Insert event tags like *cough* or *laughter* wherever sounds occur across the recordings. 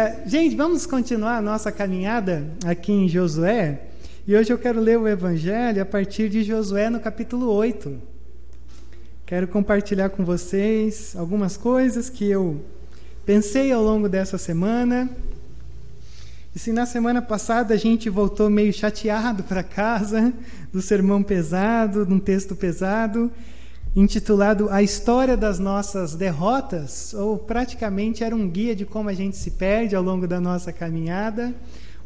É, gente, vamos continuar a nossa caminhada aqui em Josué. E hoje eu quero ler o Evangelho a partir de Josué no capítulo 8. Quero compartilhar com vocês algumas coisas que eu pensei ao longo dessa semana. E se na semana passada a gente voltou meio chateado para casa, do sermão pesado, de um texto pesado, intitulado A História das Nossas Derrotas, ou praticamente era um guia de como a gente se perde ao longo da nossa caminhada.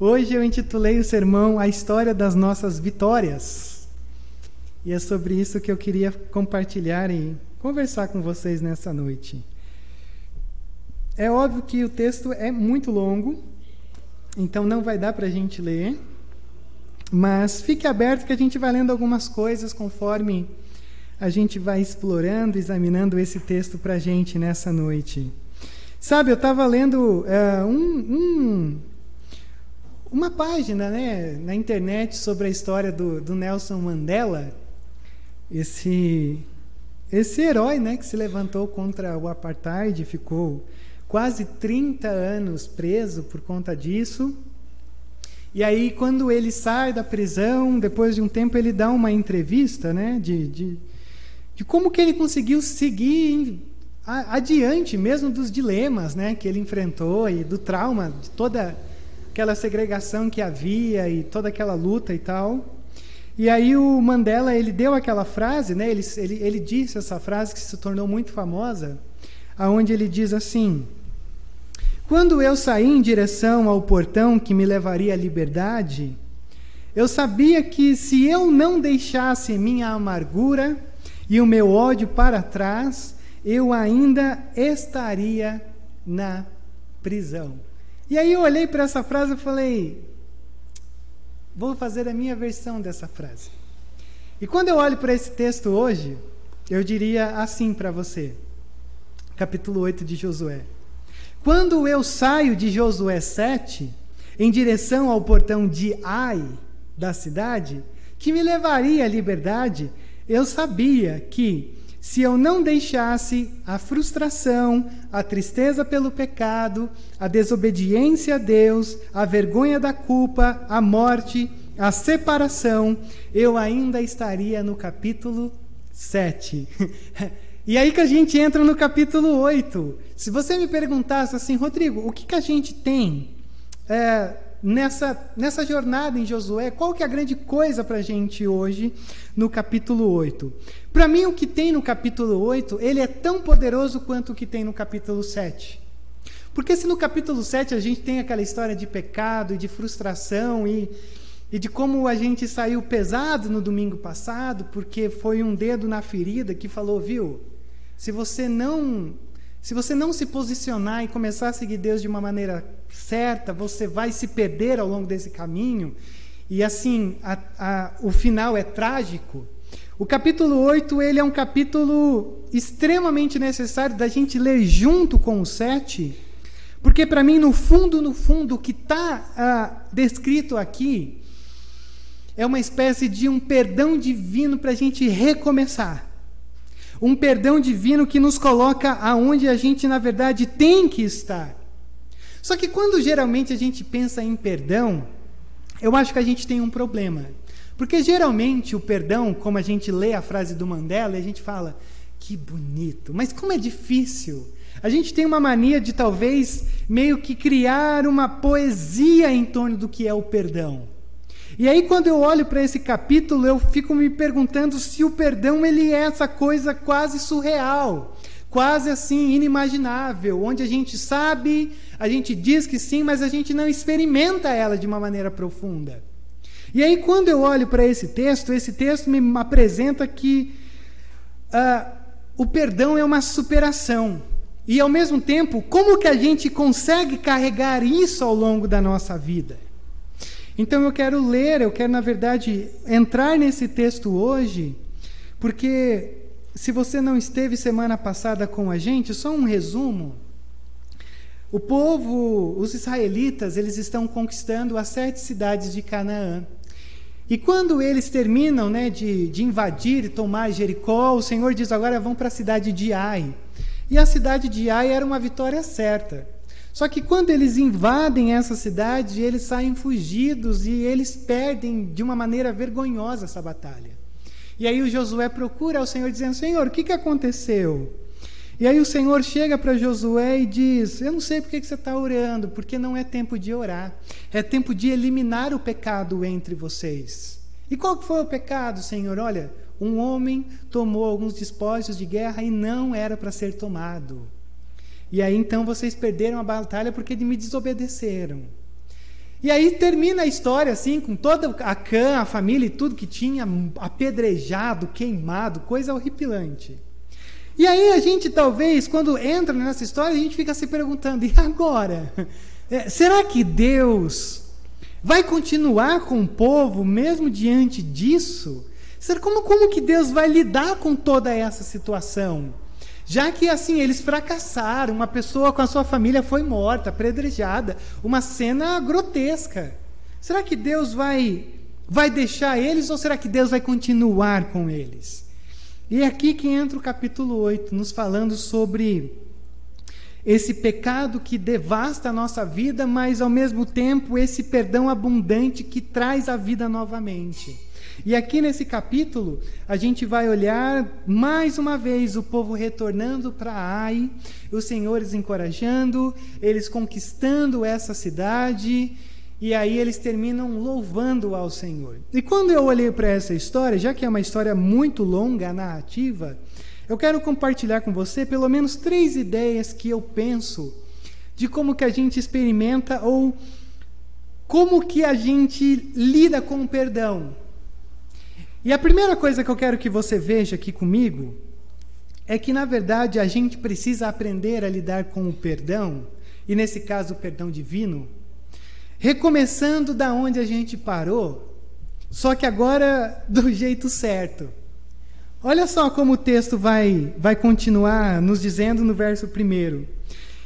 Hoje eu intitulei o sermão A História das Nossas Vitórias. E é sobre isso que eu queria compartilhar e conversar com vocês nessa noite. É óbvio que o texto é muito longo, então não vai dar para a gente ler, mas fique aberto que a gente vai lendo algumas coisas conforme a gente vai explorando, examinando esse texto para a gente nessa noite. Sabe, eu estava lendo uh, um, um, uma página né, na internet sobre a história do, do, Nelson Mandela, esse, esse herói né, que se levantou contra o apartheid, ficou quase 30 anos preso por conta disso. E aí, quando ele sai da prisão, depois de um tempo, ele dá uma entrevista né, de, de de como que ele conseguiu seguir adiante, mesmo dos dilemas né, que ele enfrentou e do trauma, de toda aquela segregação que havia e toda aquela luta e tal. E aí o Mandela ele deu aquela frase, né, ele, ele, ele disse essa frase que se tornou muito famosa, aonde ele diz assim: Quando eu saí em direção ao portão que me levaria à liberdade, eu sabia que se eu não deixasse minha amargura e o meu ódio para trás, eu ainda estaria na prisão. E aí eu olhei para essa frase e falei: vou fazer a minha versão dessa frase. E quando eu olho para esse texto hoje, eu diria assim para você, capítulo 8 de Josué. Quando eu saio de Josué 7, em direção ao portão de Ai da cidade, que me levaria à liberdade, eu sabia que se eu não deixasse a frustração, a tristeza pelo pecado, a desobediência a Deus, a vergonha da culpa, a morte, a separação, eu ainda estaria no capítulo 7. *laughs* e aí que a gente entra no capítulo 8. Se você me perguntasse assim, Rodrigo, o que, que a gente tem é, nessa, nessa jornada em Josué, qual que é a grande coisa para a gente hoje no capítulo 8? Para mim, o que tem no capítulo 8, ele é tão poderoso quanto o que tem no capítulo 7. Porque se no capítulo 7 a gente tem aquela história de pecado e de frustração e, e de como a gente saiu pesado no domingo passado, porque foi um dedo na ferida que falou, viu, se você não se você não se posicionar e começar a seguir Deus de uma maneira certa, você vai se perder ao longo desse caminho. E assim, a, a, o final é trágico. O capítulo 8 ele é um capítulo extremamente necessário da gente ler junto com o 7, porque para mim, no fundo, no fundo, o que está ah, descrito aqui é uma espécie de um perdão divino para a gente recomeçar. Um perdão divino que nos coloca aonde a gente, na verdade, tem que estar. Só que quando geralmente a gente pensa em perdão, eu acho que a gente tem um problema. Porque geralmente o perdão, como a gente lê a frase do Mandela, a gente fala, que bonito, mas como é difícil. A gente tem uma mania de talvez meio que criar uma poesia em torno do que é o perdão. E aí quando eu olho para esse capítulo, eu fico me perguntando se o perdão ele é essa coisa quase surreal, quase assim inimaginável, onde a gente sabe, a gente diz que sim, mas a gente não experimenta ela de uma maneira profunda. E aí quando eu olho para esse texto, esse texto me apresenta que uh, o perdão é uma superação. E ao mesmo tempo, como que a gente consegue carregar isso ao longo da nossa vida? Então eu quero ler, eu quero, na verdade, entrar nesse texto hoje, porque se você não esteve semana passada com a gente, só um resumo. O povo, os israelitas, eles estão conquistando as sete cidades de Canaã. E quando eles terminam né, de, de invadir e tomar Jericó, o Senhor diz: agora vão para a cidade de Ai. E a cidade de Ai era uma vitória certa. Só que quando eles invadem essa cidade, eles saem fugidos e eles perdem de uma maneira vergonhosa essa batalha. E aí o Josué procura ao Senhor dizendo: Senhor, o que, que aconteceu? E aí o Senhor chega para Josué e diz: Eu não sei por que você está orando, porque não é tempo de orar, é tempo de eliminar o pecado entre vocês. E qual foi o pecado, Senhor? Olha, um homem tomou alguns despojos de guerra e não era para ser tomado. E aí então vocês perderam a batalha porque me desobedeceram. E aí termina a história assim, com toda a cã, a família e tudo que tinha apedrejado, queimado, coisa horripilante. E aí a gente talvez, quando entra nessa história, a gente fica se perguntando: e agora? É, será que Deus vai continuar com o povo mesmo diante disso? Será como, como que Deus vai lidar com toda essa situação? Já que assim eles fracassaram, uma pessoa com a sua família foi morta, apedrejada, uma cena grotesca. Será que Deus vai vai deixar eles ou será que Deus vai continuar com eles? E é aqui que entra o capítulo 8, nos falando sobre esse pecado que devasta a nossa vida, mas ao mesmo tempo esse perdão abundante que traz a vida novamente. E aqui nesse capítulo, a gente vai olhar mais uma vez o povo retornando para Ai, os senhores encorajando, eles conquistando essa cidade, e aí eles terminam louvando ao Senhor. E quando eu olhei para essa história, já que é uma história muito longa, narrativa, eu quero compartilhar com você pelo menos três ideias que eu penso de como que a gente experimenta ou como que a gente lida com o perdão. E a primeira coisa que eu quero que você veja aqui comigo é que, na verdade, a gente precisa aprender a lidar com o perdão, e nesse caso, o perdão divino, recomeçando da onde a gente parou, só que agora do *laughs* jeito certo. Olha só como o texto vai, vai continuar nos dizendo no verso primeiro.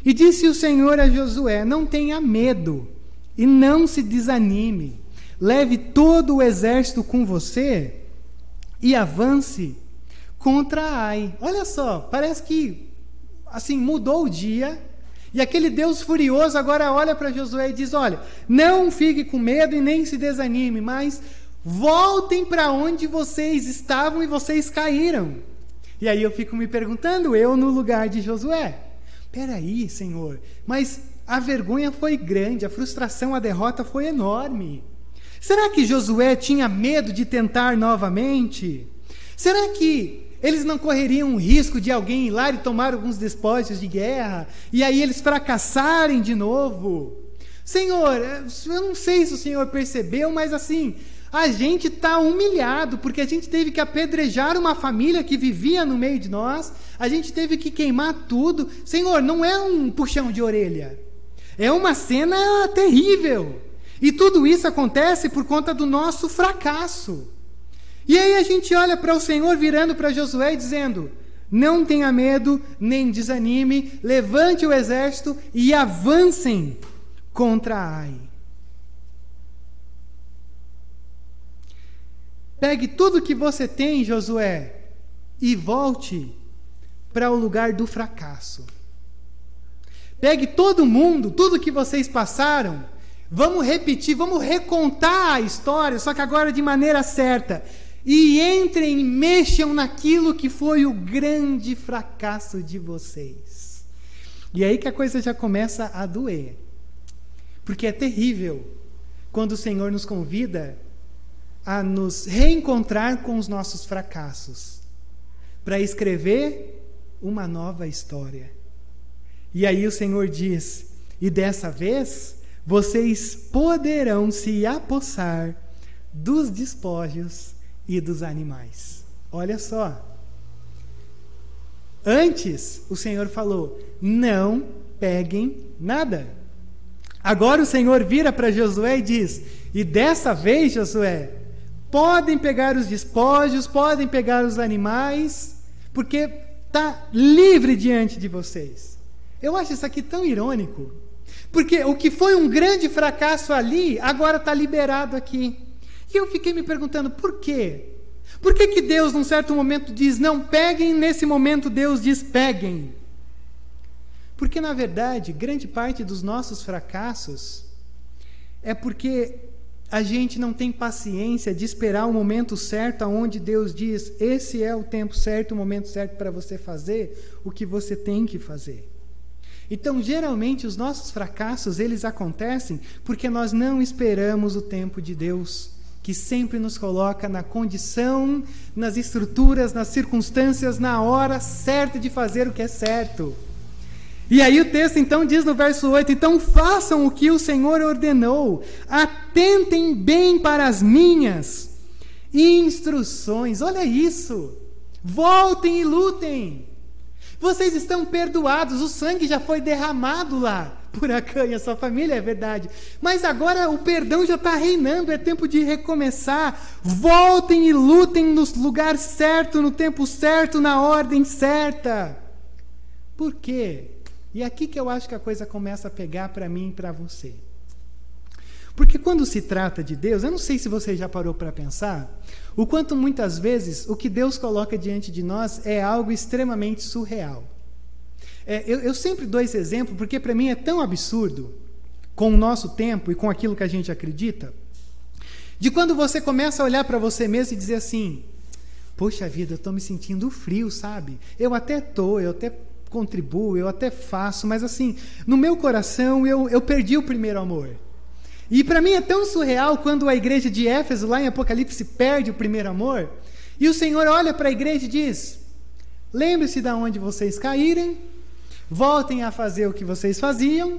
E disse o Senhor a Josué: Não tenha medo e não se desanime. Leve todo o exército com você e avance contra Ai. Olha só, parece que assim mudou o dia. E aquele Deus furioso agora olha para Josué e diz: Olha, não fique com medo e nem se desanime, mas voltem para onde vocês estavam e vocês caíram. E aí eu fico me perguntando, eu no lugar de Josué: Peraí, Senhor, mas a vergonha foi grande, a frustração, a derrota foi enorme. Será que Josué tinha medo de tentar novamente? Será que eles não correriam o risco de alguém ir lá e tomar alguns despojos de guerra e aí eles fracassarem de novo? Senhor, eu não sei se o Senhor percebeu, mas assim, a gente está humilhado porque a gente teve que apedrejar uma família que vivia no meio de nós, a gente teve que queimar tudo. Senhor, não é um puxão de orelha, é uma cena terrível. E tudo isso acontece por conta do nosso fracasso. E aí a gente olha para o Senhor virando para Josué e dizendo: Não tenha medo, nem desanime, levante o exército e avancem contra Ai. Pegue tudo que você tem, Josué, e volte para o lugar do fracasso. Pegue todo mundo, tudo que vocês passaram, Vamos repetir, vamos recontar a história, só que agora de maneira certa. E entrem, mexam naquilo que foi o grande fracasso de vocês. E aí que a coisa já começa a doer. Porque é terrível quando o Senhor nos convida a nos reencontrar com os nossos fracassos, para escrever uma nova história. E aí o Senhor diz: e dessa vez vocês poderão se apossar dos despojos e dos animais. Olha só. Antes, o Senhor falou: não peguem nada. Agora o Senhor vira para Josué e diz: e dessa vez, Josué, podem pegar os despojos, podem pegar os animais, porque está livre diante de vocês. Eu acho isso aqui tão irônico. Porque o que foi um grande fracasso ali, agora está liberado aqui. E eu fiquei me perguntando, por quê? Por que, que Deus, num certo momento, diz não peguem, nesse momento Deus diz peguem? Porque, na verdade, grande parte dos nossos fracassos é porque a gente não tem paciência de esperar o momento certo, aonde Deus diz: esse é o tempo certo, o momento certo para você fazer o que você tem que fazer. Então, geralmente, os nossos fracassos eles acontecem porque nós não esperamos o tempo de Deus, que sempre nos coloca na condição, nas estruturas, nas circunstâncias, na hora certa de fazer o que é certo. E aí o texto então diz no verso 8: Então façam o que o Senhor ordenou, atentem bem para as minhas instruções. Olha isso! Voltem e lutem. Vocês estão perdoados, o sangue já foi derramado lá por Acã e a sua família, é verdade. Mas agora o perdão já está reinando, é tempo de recomeçar. Voltem e lutem no lugar certo, no tempo certo, na ordem certa. Por quê? E aqui que eu acho que a coisa começa a pegar para mim e para você. Porque quando se trata de Deus, eu não sei se você já parou para pensar, o quanto muitas vezes o que Deus coloca diante de nós é algo extremamente surreal. É, eu, eu sempre dou esse exemplo porque para mim é tão absurdo com o nosso tempo e com aquilo que a gente acredita, de quando você começa a olhar para você mesmo e dizer assim: Poxa vida, eu estou me sentindo frio, sabe? Eu até estou, eu até contribuo, eu até faço, mas assim, no meu coração eu, eu perdi o primeiro amor. E para mim é tão surreal quando a igreja de Éfeso, lá em Apocalipse, perde o primeiro amor, e o Senhor olha para a igreja e diz: Lembre-se de onde vocês caírem, voltem a fazer o que vocês faziam,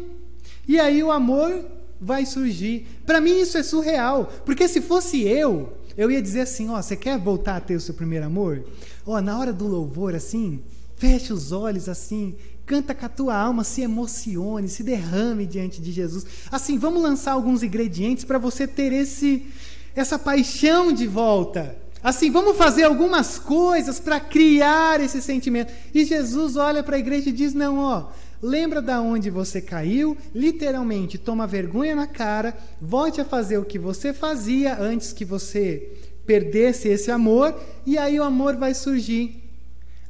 e aí o amor vai surgir. Para mim isso é surreal, porque se fosse eu, eu ia dizer assim: Ó, você quer voltar a ter o seu primeiro amor? Ó, na hora do louvor, assim, Feche os olhos assim, canta com a tua alma, se emocione, se derrame diante de Jesus. Assim, vamos lançar alguns ingredientes para você ter esse essa paixão de volta. Assim, vamos fazer algumas coisas para criar esse sentimento. E Jesus olha para a igreja e diz: "Não, ó, lembra da onde você caiu, literalmente toma vergonha na cara, volte a fazer o que você fazia antes que você perdesse esse amor, e aí o amor vai surgir.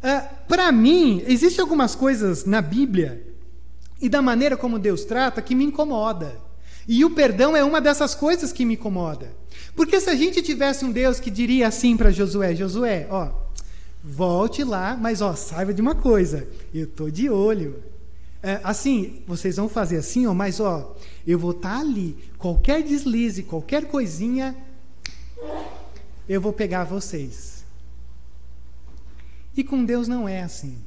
Uh, Para mim, existem algumas coisas na Bíblia e da maneira como Deus trata que me incomoda. E o perdão é uma dessas coisas que me incomoda. Porque se a gente tivesse um Deus que diria assim para Josué: Josué, ó, volte lá, mas ó, saiba de uma coisa, eu tô de olho. É, assim, vocês vão fazer assim, ó, mas ó, eu vou estar tá ali. Qualquer deslize, qualquer coisinha, eu vou pegar vocês. E com Deus não é assim.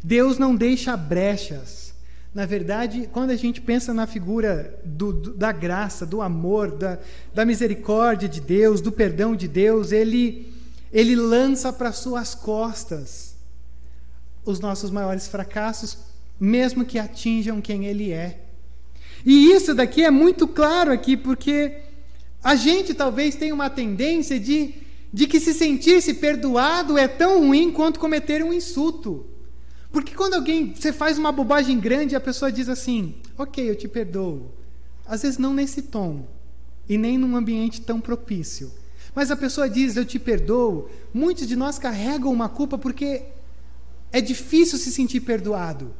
Deus não deixa brechas. Na verdade, quando a gente pensa na figura do, do, da graça, do amor, da, da misericórdia de Deus, do perdão de Deus, ele, ele lança para suas costas os nossos maiores fracassos, mesmo que atinjam quem Ele é. E isso daqui é muito claro aqui, porque a gente talvez tenha uma tendência de de que se sentir-se perdoado é tão ruim quanto cometer um insulto. Porque quando alguém você faz uma bobagem grande, a pessoa diz assim: "OK, eu te perdoo". Às vezes não nesse tom e nem num ambiente tão propício. Mas a pessoa diz: "Eu te perdoo". Muitos de nós carregam uma culpa porque é difícil se sentir perdoado.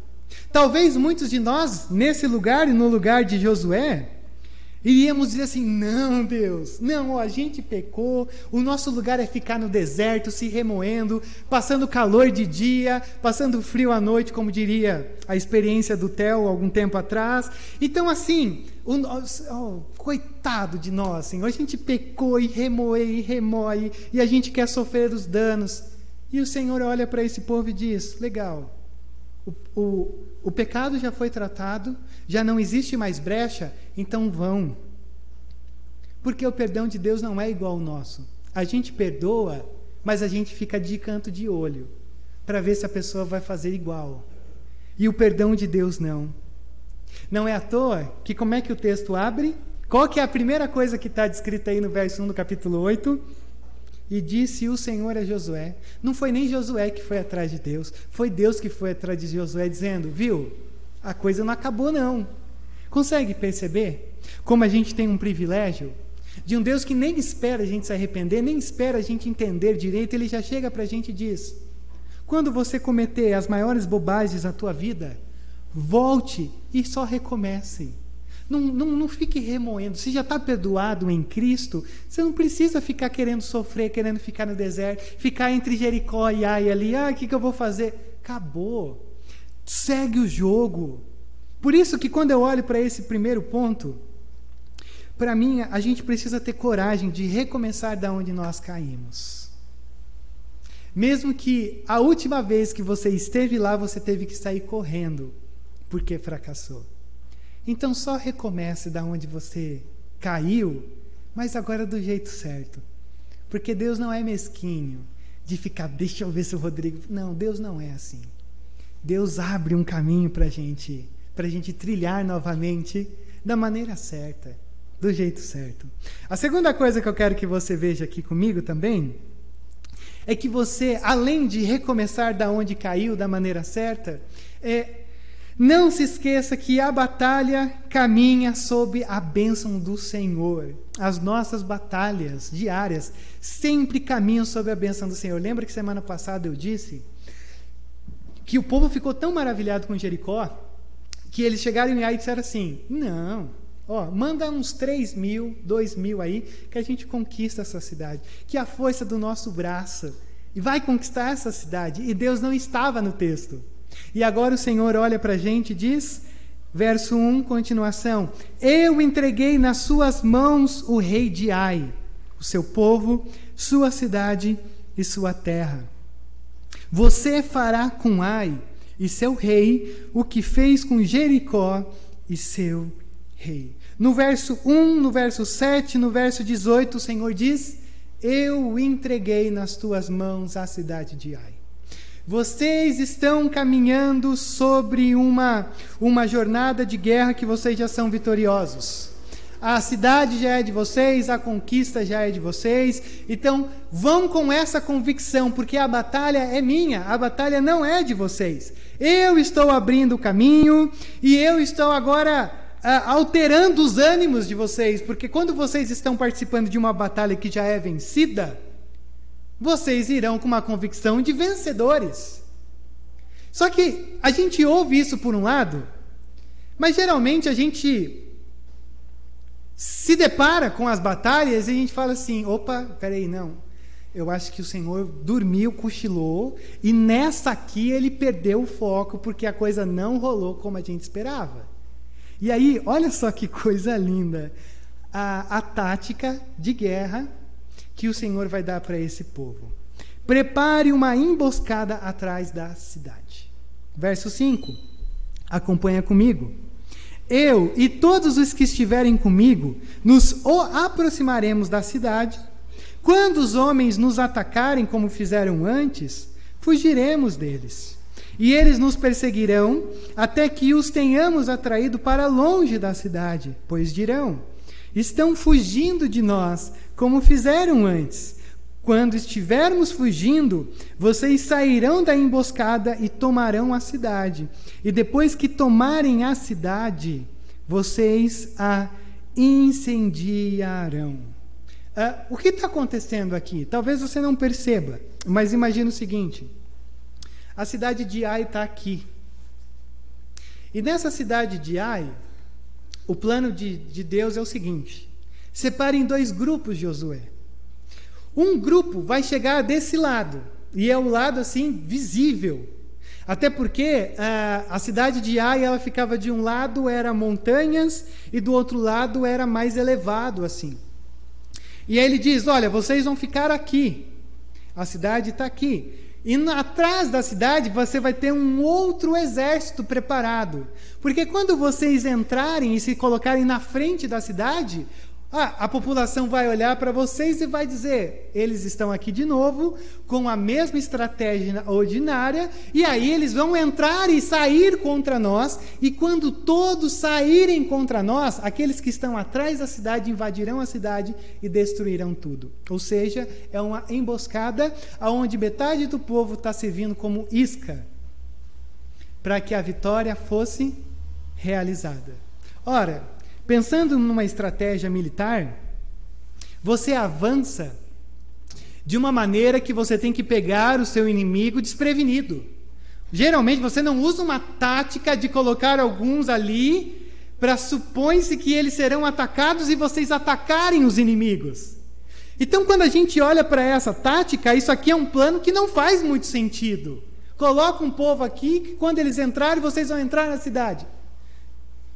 Talvez muitos de nós, nesse lugar e no lugar de Josué, Iríamos dizer assim: não, Deus, não, a gente pecou, o nosso lugar é ficar no deserto, se remoendo, passando calor de dia, passando frio à noite, como diria a experiência do Theo algum tempo atrás. Então, assim, o, coitado de nós, Senhor, a gente pecou e remoe e remoe, e a gente quer sofrer os danos. E o Senhor olha para esse povo e diz: legal, o, o, pecado já foi tratado, já não existe mais brecha, então vão. Porque o perdão de Deus não é igual ao nosso. A gente perdoa, mas a gente fica de canto de olho para ver se a pessoa vai fazer igual. E o perdão de Deus não. Não é à toa que como é que o texto abre? Qual que é a primeira coisa que está descrita aí no verso 1 do capítulo 8? E disse o Senhor a Josué. Não foi nem Josué que foi atrás de Deus, foi Deus que foi atrás de Josué, dizendo: Viu, a coisa não acabou, não. Consegue perceber como a gente tem um privilégio de um Deus que nem espera a gente se arrepender, nem espera a gente entender direito, ele já chega para a gente e diz: quando você cometer as maiores bobagens na tua vida, volte e só recomece. Não, não, não fique remoendo. Se já está perdoado em Cristo, você não precisa ficar querendo sofrer, querendo ficar no deserto, ficar entre Jericó e Ai ali. Ah, o que, que eu vou fazer? Acabou. Segue o jogo. Por isso que quando eu olho para esse primeiro ponto, para mim a gente precisa ter coragem de recomeçar da onde nós caímos. Mesmo que a última vez que você esteve lá, você teve que sair correndo porque fracassou. Então só recomece da onde você caiu, mas agora do jeito certo. Porque Deus não é mesquinho de ficar, deixa eu ver se o Rodrigo. Não, Deus não é assim. Deus abre um caminho para gente, a gente trilhar novamente da maneira certa, do jeito certo. A segunda coisa que eu quero que você veja aqui comigo também é que você, além de recomeçar da onde caiu da maneira certa, é, não se esqueça que a batalha caminha sob a bênção do Senhor. As nossas batalhas diárias sempre caminham sob a bênção do Senhor. Lembra que semana passada eu disse que o povo ficou tão maravilhado com Jericó que eles chegaram em Ai e disseram assim: Não, ó, manda uns 3 mil, 2 mil aí, que a gente conquista essa cidade. Que a força do nosso braço. E vai conquistar essa cidade. E Deus não estava no texto. E agora o Senhor olha para a gente e diz, verso 1, continuação: Eu entreguei nas suas mãos o rei de Ai, o seu povo, sua cidade e sua terra. Você fará com Ai e seu rei o que fez com Jericó e seu rei. No verso 1, no verso 7, no verso 18, o Senhor diz: Eu entreguei nas tuas mãos a cidade de Ai. Vocês estão caminhando sobre uma, uma jornada de guerra que vocês já são vitoriosos. A cidade já é de vocês, a conquista já é de vocês. Então, vão com essa convicção, porque a batalha é minha, a batalha não é de vocês. Eu estou abrindo o caminho e eu estou agora uh, alterando os ânimos de vocês, porque quando vocês estão participando de uma batalha que já é vencida, vocês irão com uma convicção de vencedores. Só que a gente ouve isso por um lado, mas geralmente a gente se depara com as batalhas e a gente fala assim: opa, peraí, não. Eu acho que o Senhor dormiu, cochilou, e nessa aqui ele perdeu o foco porque a coisa não rolou como a gente esperava. E aí, olha só que coisa linda. A, a tática de guerra que o Senhor vai dar para esse povo. Prepare uma emboscada atrás da cidade. Verso 5. Acompanha comigo. Eu e todos os que estiverem comigo nos aproximaremos da cidade. Quando os homens nos atacarem como fizeram antes, fugiremos deles. E eles nos perseguirão até que os tenhamos atraído para longe da cidade, pois dirão: Estão fugindo de nós como fizeram antes. Quando estivermos fugindo, vocês sairão da emboscada e tomarão a cidade. E depois que tomarem a cidade, vocês a incendiarão. Uh, o que está acontecendo aqui? Talvez você não perceba, mas imagine o seguinte: a cidade de Ai está aqui. E nessa cidade de Ai, o plano de, de Deus é o seguinte: Separe em dois grupos, Josué. Um grupo vai chegar desse lado, e é o lado assim visível. Até porque a, a cidade de Ai ela ficava de um lado era montanhas e do outro lado era mais elevado assim. E aí ele diz: Olha, vocês vão ficar aqui. A cidade está aqui. E atrás da cidade você vai ter um outro exército preparado. Porque quando vocês entrarem e se colocarem na frente da cidade, ah, a população vai olhar para vocês e vai dizer: eles estão aqui de novo, com a mesma estratégia ordinária, e aí eles vão entrar e sair contra nós, e quando todos saírem contra nós, aqueles que estão atrás da cidade invadirão a cidade e destruirão tudo. Ou seja, é uma emboscada onde metade do povo está servindo como isca para que a vitória fosse realizada. Ora, Pensando numa estratégia militar, você avança de uma maneira que você tem que pegar o seu inimigo desprevenido. Geralmente você não usa uma tática de colocar alguns ali para supõe-se que eles serão atacados e vocês atacarem os inimigos. Então, quando a gente olha para essa tática, isso aqui é um plano que não faz muito sentido. Coloca um povo aqui que quando eles entrarem, vocês vão entrar na cidade.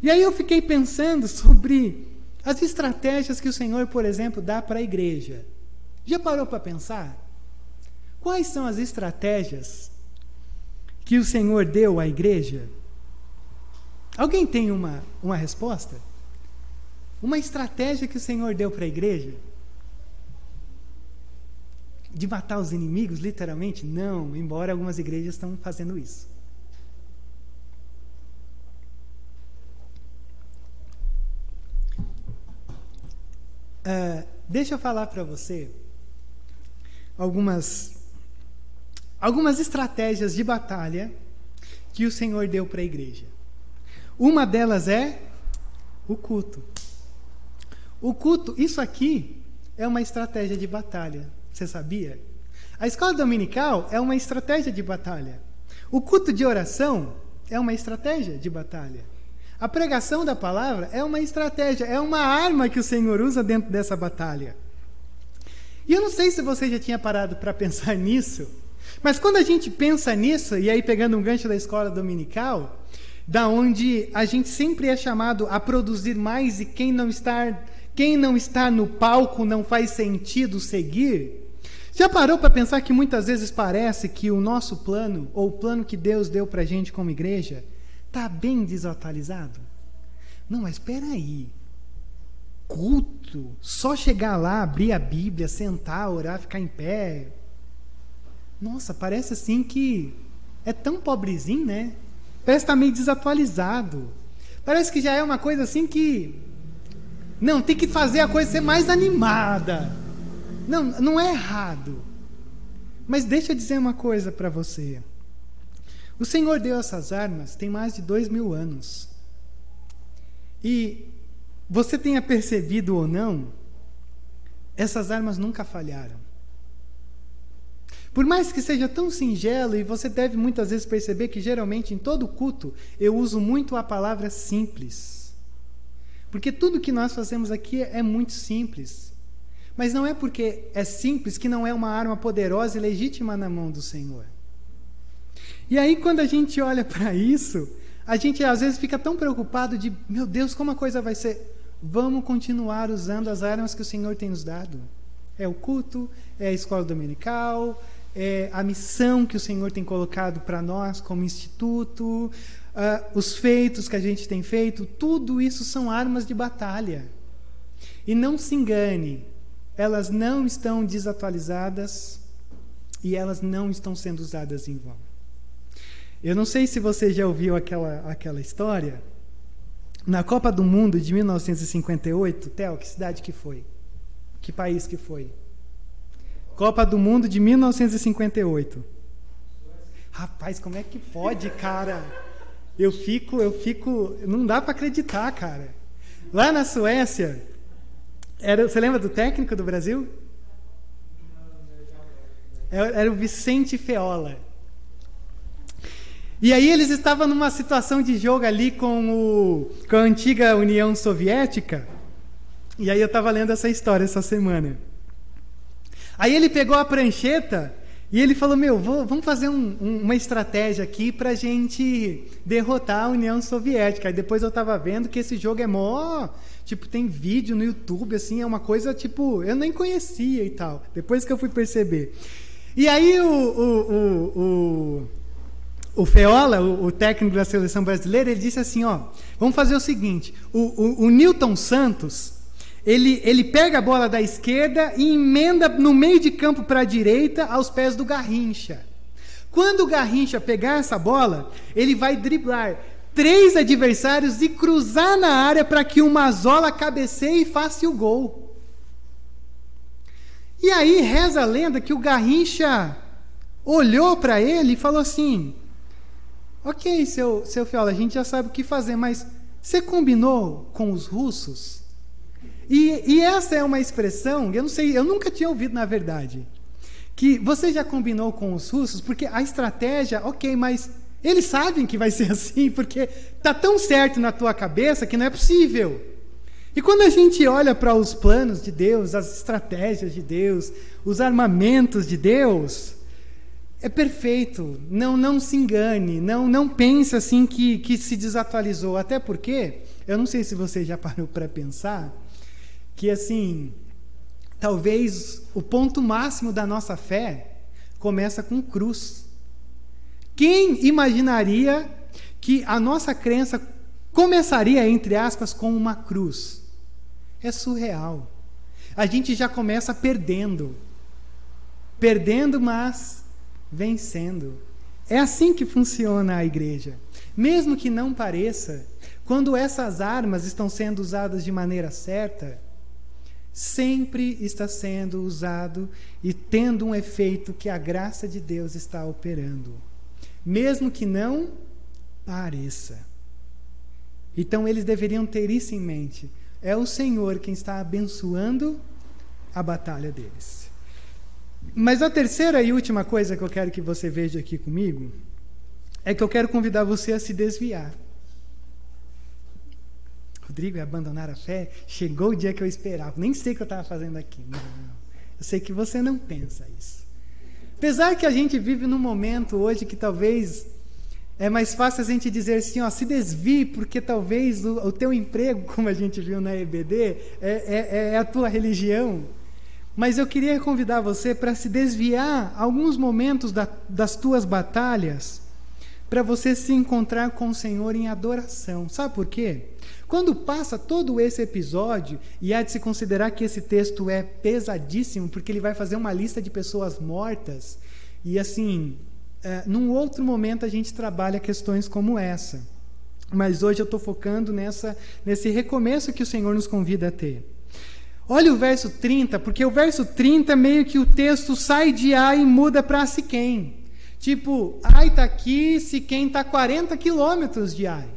E aí eu fiquei pensando sobre as estratégias que o Senhor, por exemplo, dá para a igreja. Já parou para pensar? Quais são as estratégias que o Senhor deu à igreja? Alguém tem uma, uma resposta? Uma estratégia que o Senhor deu para a igreja? De matar os inimigos, literalmente? Não, embora algumas igrejas estão fazendo isso. Uh, deixa eu falar para você algumas algumas estratégias de batalha que o Senhor deu para a igreja. Uma delas é o culto. O culto, isso aqui é uma estratégia de batalha. Você sabia? A escola dominical é uma estratégia de batalha. O culto de oração é uma estratégia de batalha. A pregação da palavra é uma estratégia, é uma arma que o Senhor usa dentro dessa batalha. E eu não sei se você já tinha parado para pensar *laughs* nisso, mas quando a gente pensa nisso, e aí pegando um gancho da escola dominical, da onde a gente sempre é chamado a produzir mais e quem não está, quem não está no palco não faz sentido seguir. Já parou para pensar que muitas vezes parece que o nosso plano, ou o plano que Deus deu para a gente como igreja, Está bem desatualizado? Não, mas espera aí. Culto, só chegar lá, abrir a Bíblia, sentar, orar, ficar em pé. Nossa, parece assim que é tão pobrezinho, né? Parece estar tá meio desatualizado. Parece que já é uma coisa assim que. Não, tem que fazer a coisa ser mais animada. Não, não é errado. Mas deixa eu dizer uma coisa para você. O Senhor deu essas armas tem mais de dois mil anos. E você tenha percebido ou não, essas armas nunca falharam. Por mais que seja tão singelo, e você deve muitas vezes perceber que geralmente em todo culto eu uso muito a palavra simples. Porque tudo que nós fazemos aqui é muito simples. Mas não é porque é simples que não é uma arma poderosa e legítima na mão do Senhor. E aí, quando a gente olha *laughs* para isso, a gente às vezes fica tão preocupado de, meu Deus, como a coisa vai ser? Vamos continuar usando as armas que o Senhor tem nos dado. É o culto, é a escola dominical, é a missão que o Senhor tem colocado para nós como instituto, uh, os feitos que a gente tem feito, tudo isso são armas de batalha. E não se engane, elas não estão desatualizadas e elas não estão sendo usadas em vão. Eu não sei se você já ouviu aquela, aquela história. Na Copa do Mundo de 1958, Theo, que cidade que foi? Que país que foi? Copa do Mundo de 1958. Rapaz, como é que pode, cara? Eu fico, eu fico, não dá para acreditar, cara. Lá na Suécia, era, você lembra do técnico do Brasil? Era, era o Vicente Feola. E aí eles estavam numa situação de jogo ali com, o, com a antiga União Soviética. E aí eu estava lendo essa história essa semana. Aí ele pegou a prancheta e ele falou: Meu, vou, vamos fazer um, um, uma estratégia aqui para gente derrotar a União Soviética. Aí depois eu estava vendo que esse jogo é mó. Tipo, tem vídeo no YouTube, assim, é uma coisa tipo. Eu nem conhecia e tal. Depois que eu fui perceber. E aí o, o, o, o o Feola, o, o, técnico da seleção brasileira, ele disse assim: ó, vamos fazer o seguinte: o, o, o Newton Santos, ele, ele pega a bola da esquerda e emenda no meio de campo para a direita, aos pés do Garrincha. Quando o Garrincha pegar essa bola, ele vai driblar três adversários e cruzar na área para que o Mazola cabeceie e faça o gol. E aí reza a lenda que o Garrincha olhou para ele e falou assim: Ok, seu, seu Fiola, a gente já sabe o que fazer, mas você combinou com os russos? E, e essa é uma expressão, eu não sei, eu nunca tinha ouvido na verdade, que você já combinou com os russos, porque a estratégia, ok, mas Eles sabem que vai *laughs* ser assim, porque tá tão certo na tua cabeça que não é possível. E quando a gente olha para os planos de Deus, as estratégias de Deus, os armamentos de Deus, é perfeito. Não, não se engane, não, não pense assim que, que se desatualizou. Até porque, eu não sei se você já *laughs* parou para pensar, que assim, talvez o ponto máximo da nossa fé começa com cruz. Quem imaginaria que a nossa crença começaria, entre aspas, com uma cruz? É surreal. A gente já começa perdendo. Perdendo, mas vencendo. É assim que funciona a igreja. Mesmo que não pareça, quando essas armas estão sendo usadas de maneira certa, sempre está sendo usado e tendo um efeito que a graça de Deus está operando. Mesmo que não pareça. Então eles deveriam ter isso em mente é o Senhor quem está abençoando a batalha deles. Mas a terceira e última coisa que eu quero que você veja aqui comigo é que eu quero convidar você a se desviar. Rodrigo, abandonar a fé? Chegou o dia que eu esperava. Nem sei o que eu estava fazendo aqui. Não, não. Eu sei que você não pensa isso. Apesar que a gente vive num momento hoje que talvez é mais fácil a gente dizer assim, ó, se desvie, porque talvez o, o teu emprego, *laughs* como a gente viu na EBD, é, é, é a tua religião. Mas eu queria convidar você para se desviar alguns momentos da, das tuas batalhas, para você se encontrar com o Senhor em adoração. Sabe por quê? Quando passa todo esse episódio, e há de se considerar que esse texto é pesadíssimo, porque ele vai fazer uma lista de pessoas mortas, e assim, é, num outro momento a gente trabalha questões como essa. Mas hoje eu estou focando nessa, nesse recomeço que o Senhor nos convida a ter. Olha o verso 30, porque o verso 30 meio que o texto sai de Ai e muda para Siquém. Tipo, Ai está aqui, Siquém está a 40 quilômetros de Ai.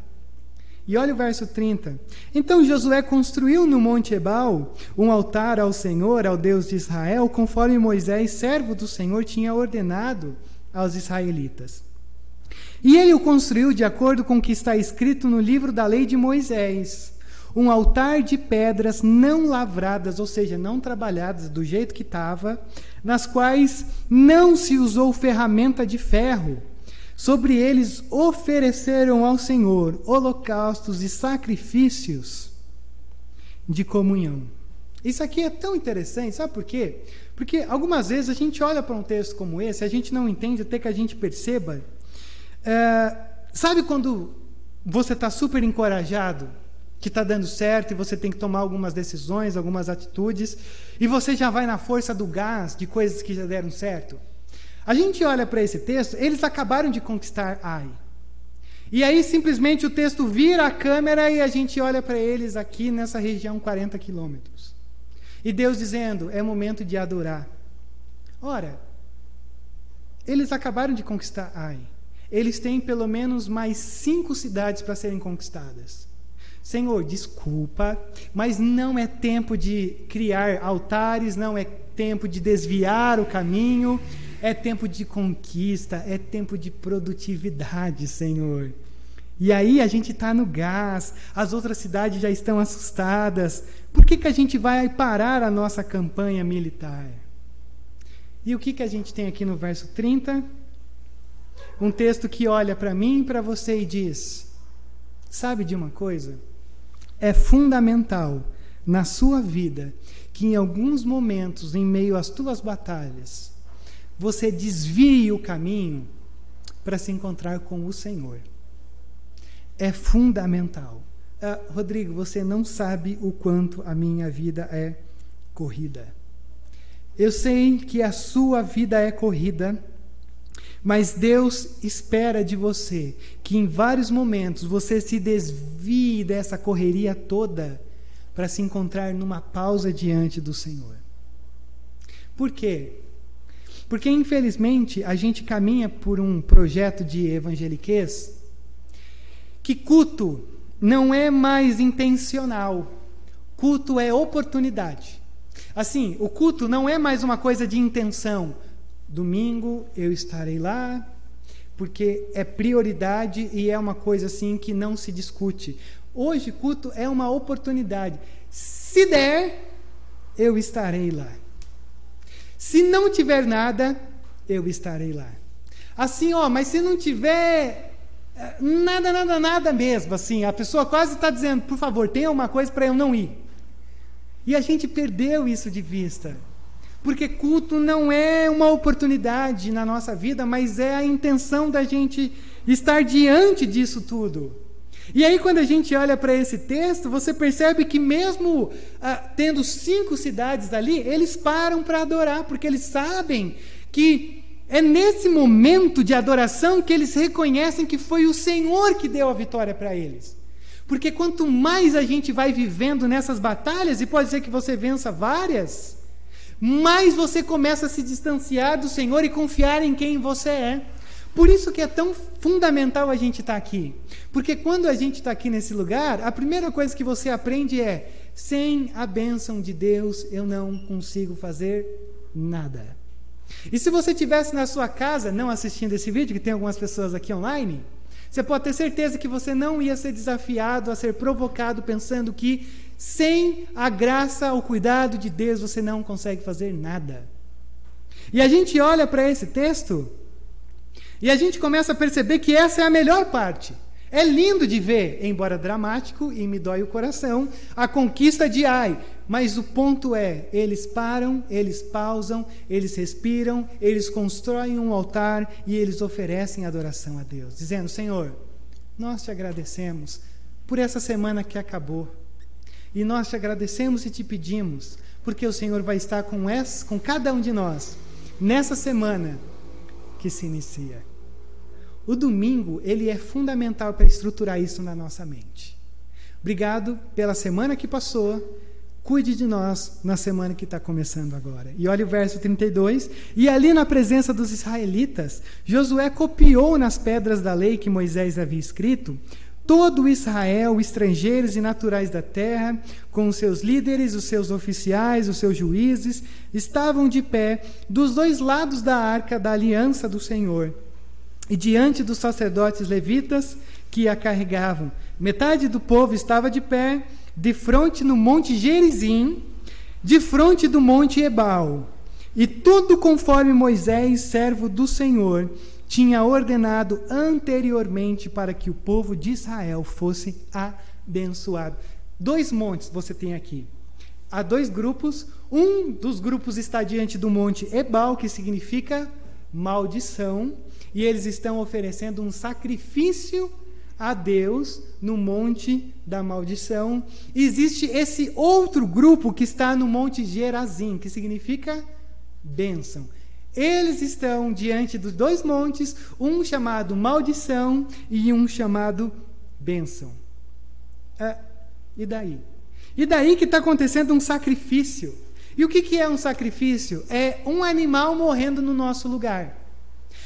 E olha o verso 30. Então Josué construiu no Monte Ebal um altar ao Senhor, ao Deus de Israel, conforme Moisés, servo do Senhor, tinha ordenado aos israelitas. E ele o construiu de acordo com o que está escrito no livro da lei de Moisés: um altar de pedras não lavradas, ou seja, não trabalhadas do jeito que estava, nas quais não se usou ferramenta de ferro. Sobre eles ofereceram ao Senhor holocaustos e sacrifícios de comunhão. Isso aqui é tão interessante, sabe por quê? Porque algumas vezes a gente olha para um texto como esse, a gente não entende até que a gente perceba. É, sabe quando você está super encorajado, que está dando certo e você tem que tomar algumas decisões, algumas atitudes, e você já vai na força do gás de coisas que já deram certo? A gente olha para esse texto, eles acabaram de conquistar Ai. E aí simplesmente o texto vira a câmera e a gente olha para eles aqui nessa região 40 quilômetros. E Deus dizendo: é momento de adorar. Ora, eles acabaram de conquistar Ai. Eles têm pelo menos mais cinco cidades para serem conquistadas. Senhor, desculpa, mas não é tempo de criar altares, não é tempo de desviar o caminho, é tempo de conquista, é tempo de produtividade, Senhor. E aí a gente está no gás, as outras cidades já estão assustadas. Por que, que a gente vai parar a nossa campanha militar? E o que, que a gente tem aqui no verso 30? Um texto que olha para mim e para você e diz: Sabe de uma coisa? É fundamental na sua vida que em alguns momentos, em meio às tuas batalhas, você desvie o caminho para se encontrar com o Senhor é fundamental. Uh, Rodrigo, você não sabe o quanto a minha vida é corrida. Eu sei que a sua vida é corrida, mas Deus espera de você que em vários momentos você se desvie dessa correria toda para se encontrar numa pausa diante do Senhor. Por quê? Porque infelizmente a gente caminha por um projeto de evangeliquez que culto não é mais intencional. Culto é oportunidade. Assim, o culto não é mais uma coisa de intenção. Domingo eu estarei lá porque é prioridade e é uma coisa assim que não se discute. Hoje, culto é uma oportunidade. Se der, eu estarei lá. Se não tiver nada, eu estarei lá. Assim, ó, mas se não tiver eh, nada, nada, nada mesmo, assim, a pessoa quase está dizendo, por favor, tenha uma coisa para eu não ir. E a gente perdeu isso de vista. Porque culto não é uma oportunidade na nossa vida, mas é a intenção da gente estar diante disso tudo. E aí, quando a gente olha para esse texto, você percebe que, mesmo ah, tendo cinco cidades ali, eles param para adorar, porque eles sabem que é nesse momento de adoração que eles reconhecem que foi o Senhor que deu a vitória para eles. Porque quanto mais a gente vai vivendo nessas batalhas, e pode ser que você vença várias, mais você começa a se distanciar do Senhor e confiar em quem você é. Por isso que é tão fundamental a gente estar tá aqui. Porque quando a gente está aqui nesse lugar, a primeira coisa que você aprende é: sem a bênção de Deus eu não consigo fazer nada. E se você estivesse na sua casa, não assistindo esse vídeo, que tem algumas pessoas aqui online, você pode ter certeza que você não ia ser desafiado a ser provocado pensando que sem a graça, o cuidado de Deus, você não consegue fazer nada. E a gente olha para esse texto e a gente começa a perceber que essa é a melhor parte. É lindo de ver, embora dramático e me dói o coração, a conquista de Ai. Mas o ponto é: eles param, eles pausam, eles respiram, eles constroem um altar e eles oferecem adoração a Deus, dizendo: Senhor, nós te agradecemos por essa semana que acabou. E nós te agradecemos e te pedimos, porque o Senhor vai estar com, essa, com cada um de nós nessa semana que se inicia. O domingo, ele é fundamental para estruturar isso na nossa mente. Obrigado pela semana que passou. Cuide de nós na semana que está começando agora. E olha o verso 32. E ali na presença dos israelitas, Josué copiou nas pedras da lei que Moisés havia escrito todo Israel, estrangeiros e naturais da terra, com os seus líderes, os seus oficiais, os seus juízes, estavam de pé dos dois lados da arca da aliança do Senhor e diante dos sacerdotes levitas que a carregavam. Metade do povo estava de pé, de frente no monte Gerizim, de frente do monte Ebal. E tudo conforme Moisés, servo do Senhor, tinha ordenado anteriormente para que o povo de Israel fosse abençoado. Dois montes você tem aqui. Há dois grupos. Um dos grupos está diante do monte Ebal, que significa maldição, e eles estão oferecendo um sacrifício a Deus no monte da maldição. Existe esse outro grupo que está no monte Gerazim, que significa bênção. Eles estão diante dos dois montes, um chamado maldição e um chamado bênção. É, e daí? E daí que está acontecendo um sacrifício. E o que, que é um sacrifício? É um animal morrendo no nosso lugar.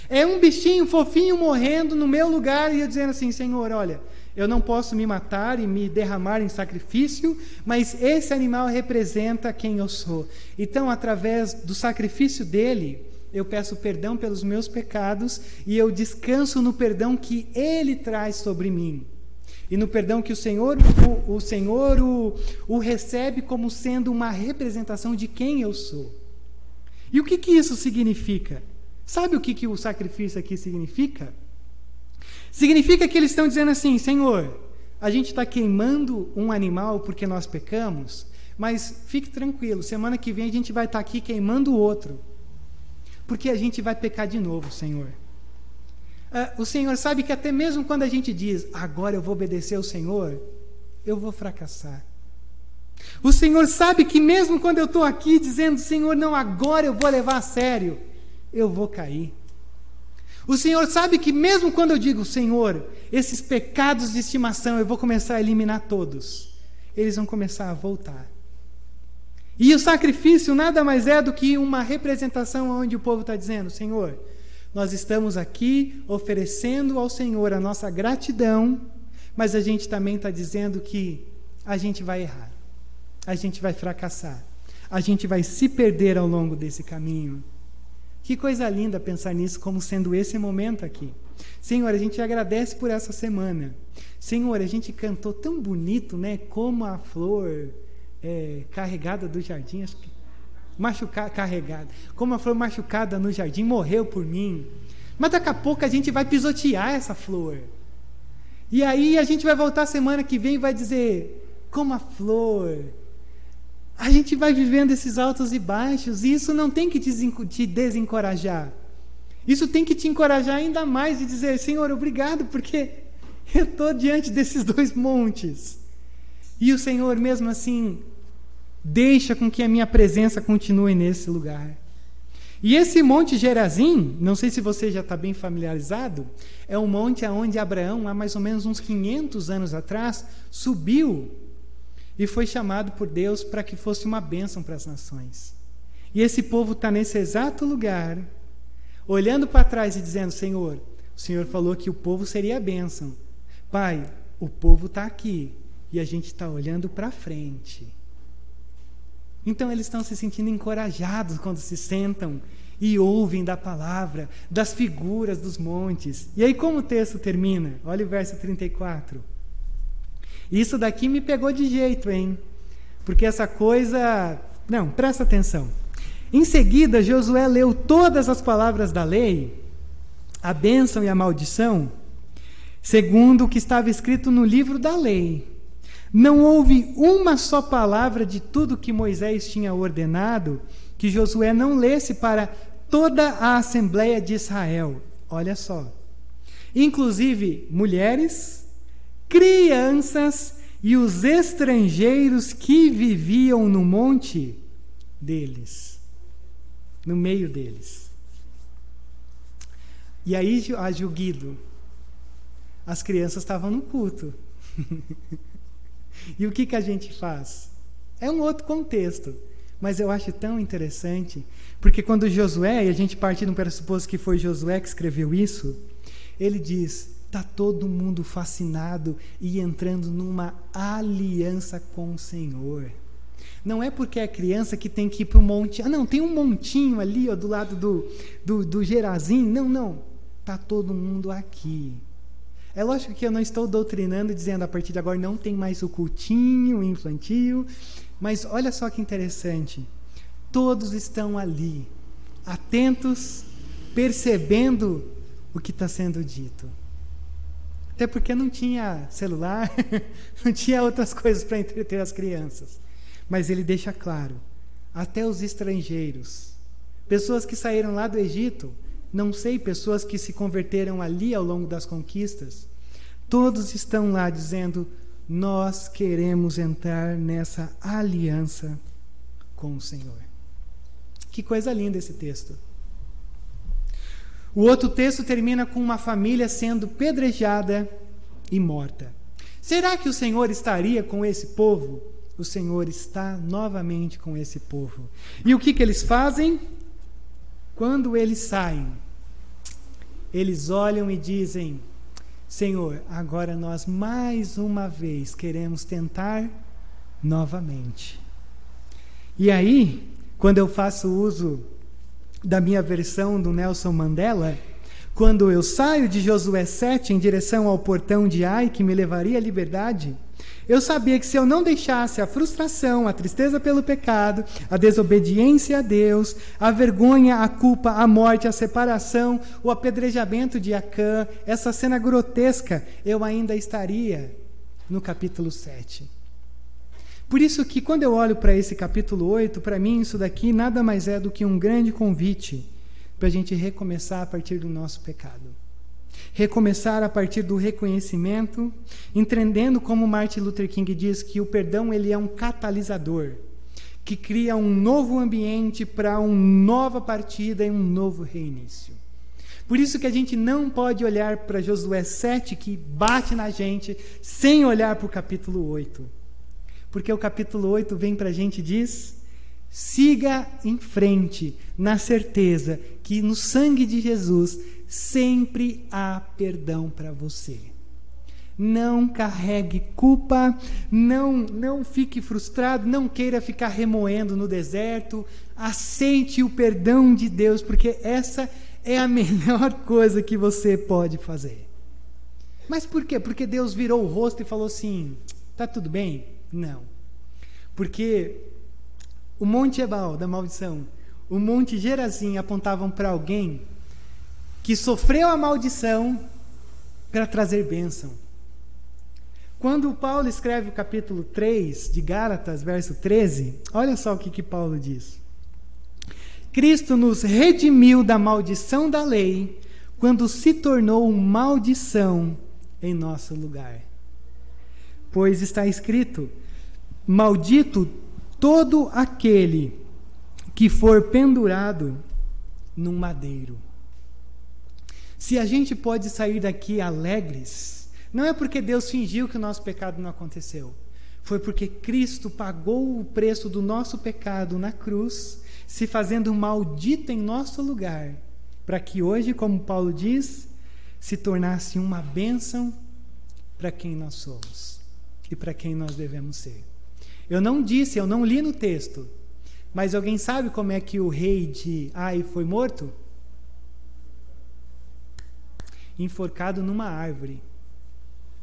É um bichinho fofinho morrendo no meu lugar e eu dizendo assim: Senhor, olha, eu não posso me matar e me derramar em sacrifício, mas esse animal representa quem eu sou. Então, através do sacrifício dele, eu peço perdão pelos meus pecados e eu descanso no perdão que ele traz sobre mim. E no perdão que o Senhor, o, o Senhor o, o recebe como sendo uma representação de quem eu sou. E o que, que isso significa? Sabe o que, que o sacrifício aqui significa? Significa que eles estão dizendo assim: Senhor, a gente está queimando um animal porque nós pecamos, mas fique tranquilo, semana que vem a gente vai estar tá aqui queimando o outro, porque a gente vai pecar de novo, Senhor. Uh, o Senhor sabe que até mesmo quando a gente diz, agora eu vou obedecer ao Senhor, eu vou fracassar. O Senhor sabe que mesmo quando eu estou aqui dizendo, Senhor, não, agora eu vou levar a sério, eu vou cair. O Senhor sabe que, mesmo quando eu digo, Senhor, esses pecados de estimação eu vou começar a eliminar todos, eles vão começar a voltar. E o sacrifício nada mais é do que uma representação onde o povo está dizendo: Senhor, nós estamos aqui oferecendo ao Senhor a nossa gratidão, mas a gente também está dizendo que a gente vai errar, a gente vai fracassar, a gente vai se perder ao longo desse caminho. Que coisa linda pensar nisso como sendo esse momento aqui. Senhor, a gente agradece por essa semana. Senhor, a gente cantou tão bonito, né? Como a flor é, carregada do jardim, acho que machucada, carregada, como a flor machucada no jardim morreu por mim. Mas daqui a pouco a gente vai pisotear essa flor. E aí a gente vai voltar semana que vem e vai dizer: como a flor. A gente vai vivendo esses altos e baixos, e isso não tem que te desencorajar. Isso tem que te encorajar ainda mais e dizer: Senhor, obrigado, porque eu estou diante desses dois montes. E o Senhor, mesmo assim, deixa com que a minha presença continue nesse lugar. E esse monte Gerazim, não sei se você já está bem familiarizado, é um monte aonde Abraão, há mais ou menos uns 500 anos atrás, subiu e foi chamado por Deus para que fosse uma bênção para as nações. E esse povo está nesse exato lugar, olhando para trás e dizendo: Senhor, o Senhor falou que o povo seria a bênção. Pai, o povo está aqui e a gente está olhando para frente. Então eles estão se sentindo encorajados quando se sentam e ouvem da palavra, das figuras dos montes. E aí, como o texto termina? Olha o verso 34. Isso daqui me pegou de jeito, hein? Porque essa coisa. Não, presta atenção. Em seguida, Josué leu todas as palavras da lei, a bênção e a maldição, segundo o que estava escrito no livro da lei. Não houve uma só palavra de tudo que Moisés tinha ordenado que Josué não lesse para toda a Assembleia de Israel. Olha só. Inclusive mulheres, crianças e os estrangeiros que viviam no monte deles, no meio deles. E aí, a Juguido, as crianças estavam no culto. *laughs* E o que, que a gente faz? É um outro contexto, mas eu acho tão interessante, porque quando Josué, e a gente parte um pressuposto que foi Josué que escreveu isso, ele diz: está todo mundo fascinado e entrando numa aliança com o Senhor. Não é porque é criança que tem que ir para o monte. Ah, não, tem um montinho ali ó, do lado do, do, do Gerazim. Não, não. Está todo mundo aqui. É lógico que eu não estou doutrinando dizendo a partir de agora não tem mais o cultinho infantil, mas olha só que interessante. Todos estão ali, atentos, percebendo o que está sendo dito. Até porque não tinha celular, *laughs* não tinha outras coisas para entreter as crianças. Mas ele deixa claro: até os estrangeiros, pessoas que saíram lá do Egito, não sei, pessoas que se converteram ali ao longo das conquistas, todos estão lá dizendo: Nós queremos entrar nessa aliança com o Senhor. Que coisa linda esse texto. O outro texto termina com uma família sendo pedrejada e morta. Será que o Senhor estaria com esse povo? O Senhor está novamente com esse povo. E o que, que eles fazem? Quando eles saem, eles olham e dizem: Senhor, agora nós mais uma vez queremos tentar novamente. E aí, quando eu faço uso da minha versão do Nelson Mandela, quando eu saio de Josué 7 em direção ao portão de Ai, que me levaria à liberdade, eu sabia que se eu não deixasse a frustração, a tristeza pelo pecado, a desobediência a Deus, a vergonha, a culpa, a morte, a separação, o apedrejamento de Acã, essa cena grotesca, eu ainda estaria no capítulo 7. Por isso que quando eu olho para esse capítulo 8, para mim isso daqui nada mais é do que um grande convite para a gente recomeçar a partir do nosso pecado. Recomeçar a partir do reconhecimento, entendendo como Martin Luther King diz que o perdão ele é um catalisador que cria um novo ambiente para uma nova partida e um novo reinício. Por isso que a gente não pode olhar para Josué 7, que bate na gente, sem olhar para o capítulo 8. Porque o capítulo 8 vem para a gente e diz: siga em frente, na certeza que no sangue de Jesus sempre há perdão para você. Não carregue culpa, não não fique frustrado, não queira ficar remoendo no deserto. Aceite o perdão de Deus, porque essa é a *laughs* melhor coisa que você pode fazer. Mas por quê? Porque Deus virou o rosto e falou assim: tá tudo bem? Não. Porque o Monte Ebal da maldição, o Monte Gerazim apontavam para alguém que sofreu a maldição para trazer bênção. Quando Paulo escreve o capítulo 3 de Gálatas, verso 13, olha só o que, que Paulo diz. Cristo nos redimiu da maldição da lei quando se tornou maldição em nosso lugar. Pois está escrito: Maldito todo aquele que for pendurado num madeiro. Se a gente pode sair daqui alegres, não é porque Deus fingiu que o nosso pecado não aconteceu. Foi porque Cristo pagou o preço do nosso pecado na cruz, se fazendo maldito em nosso lugar, para que hoje, como Paulo diz, se tornasse uma bênção para quem nós somos e para quem nós devemos ser. Eu não disse, eu não li no texto, mas alguém sabe como é que o rei de Ai foi morto? Enforcado numa árvore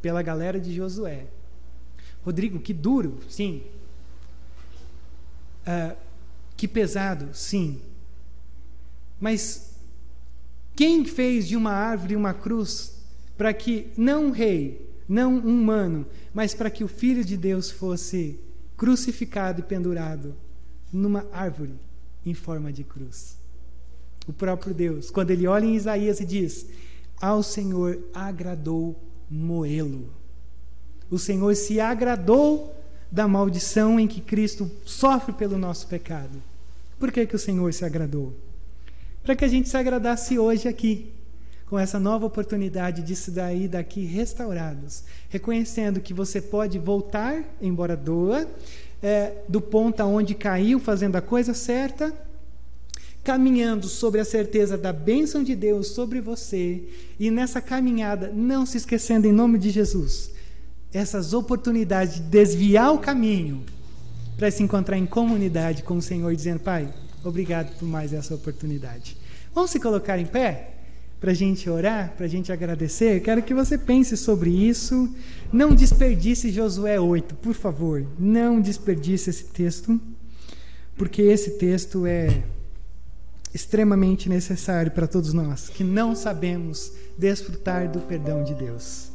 pela galera de Josué. Rodrigo, que duro, sim. Uh, que pesado, sim. Mas quem fez de uma árvore uma cruz para que não um rei, não um humano, mas para que o Filho de Deus fosse crucificado e pendurado numa árvore em forma de cruz? O próprio Deus, quando ele olha em Isaías e diz: Ao Senhor agradou moê-lo. O Senhor se agradou da maldição em que Cristo sofre pelo nosso pecado. Por que, que o Senhor se agradou? para que a gente se agradasse hoje aqui, com essa nova oportunidade de se daí daqui restaurados, reconhecendo que você pode voltar, embora doa, é, do ponto aonde caiu, fazendo a coisa certa, caminhando sobre a certeza da bênção de Deus sobre você e nessa caminhada, não se esquecendo em nome de Jesus, essas oportunidades de desviar o caminho para se encontrar em comunidade com o Senhor, dizendo: Pai, Obrigado por mais essa oportunidade. Vamos se colocar em pé para a gente orar, para a gente agradecer? Quero que você pense sobre isso. Não desperdice Josué 8, por favor. Não desperdice esse texto, porque esse texto é extremamente necessário para todos nós que não sabemos desfrutar do perdão de Deus.